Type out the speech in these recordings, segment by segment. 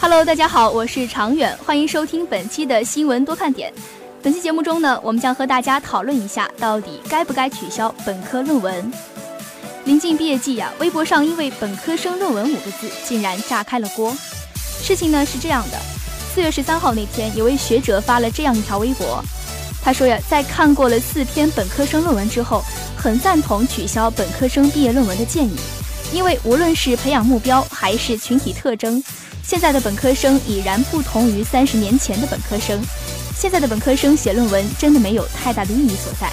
Hello，大家好，我是长远，欢迎收听本期的新闻多看点。本期节目中呢，我们将和大家讨论一下，到底该不该取消本科论文。临近毕业季呀，微博上因为“本科生论文”五个字，竟然炸开了锅。事情呢是这样的，四月十三号那天，有位学者发了这样一条微博，他说呀，在看过了四篇本科生论文之后，很赞同取消本科生毕业论文的建议，因为无论是培养目标还是群体特征，现在的本科生已然不同于三十年前的本科生。现在的本科生写论文真的没有太大的意义所在。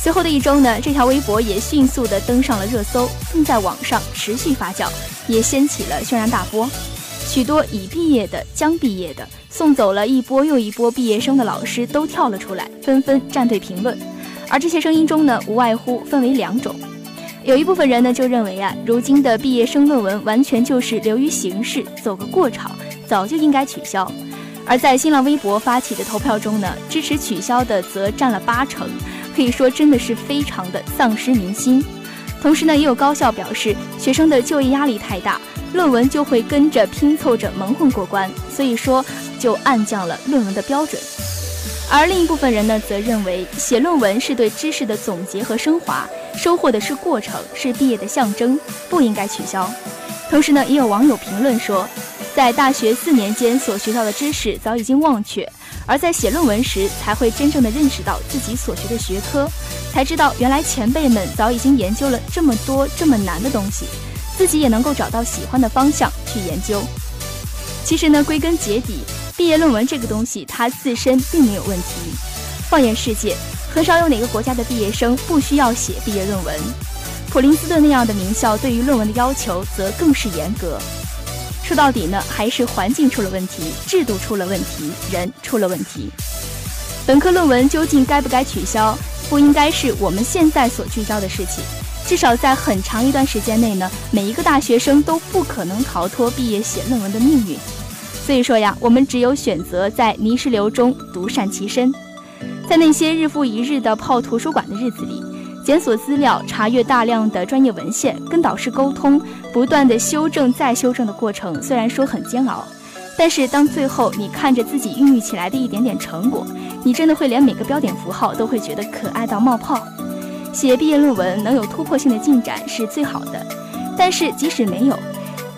随后的一周呢，这条微博也迅速的登上了热搜，并在网上持续发酵，也掀起了轩然大波。许多已毕业的、将毕业的、送走了一波又一波毕业生的老师都跳了出来，纷纷站队评论。而这些声音中呢，无外乎分为两种。有一部分人呢就认为啊，如今的毕业生论文完全就是流于形式，走个过场，早就应该取消。而在新浪微博发起的投票中呢，支持取消的则占了八成，可以说真的是非常的丧失民心。同时呢，也有高校表示，学生的就业压力太大，论文就会跟着拼凑着蒙混过关，所以说就暗降了论文的标准。而另一部分人呢，则认为写论文是对知识的总结和升华，收获的是过程，是毕业的象征，不应该取消。同时呢，也有网友评论说。在大学四年间所学到的知识早已经忘却，而在写论文时才会真正的认识到自己所学的学科，才知道原来前辈们早已经研究了这么多这么难的东西，自己也能够找到喜欢的方向去研究。其实呢，归根结底，毕业论文这个东西它自身并没有问题。放眼世界，很少有哪个国家的毕业生不需要写毕业论文。普林斯顿那样的名校对于论文的要求则更是严格。说到底呢，还是环境出了问题，制度出了问题，人出了问题。本科论文究竟该不该取消，不应该是我们现在所聚焦的事情。至少在很长一段时间内呢，每一个大学生都不可能逃脱毕业写论文的命运。所以说呀，我们只有选择在泥石流中独善其身，在那些日复一日的泡图书馆的日子里。检索资料、查阅大量的专业文献、跟导师沟通、不断的修正再修正的过程，虽然说很煎熬，但是当最后你看着自己孕育起来的一点点成果，你真的会连每个标点符号都会觉得可爱到冒泡。写毕业论文能有突破性的进展是最好的，但是即使没有，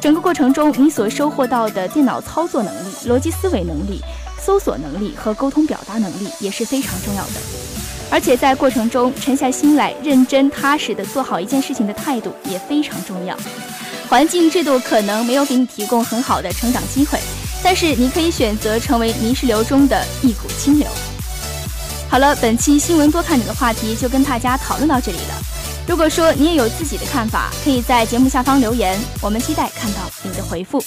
整个过程中你所收获到的电脑操作能力、逻辑思维能力、搜索能力和沟通表达能力也是非常重要的。而且在过程中沉下心来，认真踏实地做好一件事情的态度也非常重要。环境制度可能没有给你提供很好的成长机会，但是你可以选择成为泥石流中的一股清流。好了，本期新闻多看点的话题就跟大家讨论到这里了。如果说你也有自己的看法，可以在节目下方留言，我们期待看到你的回复。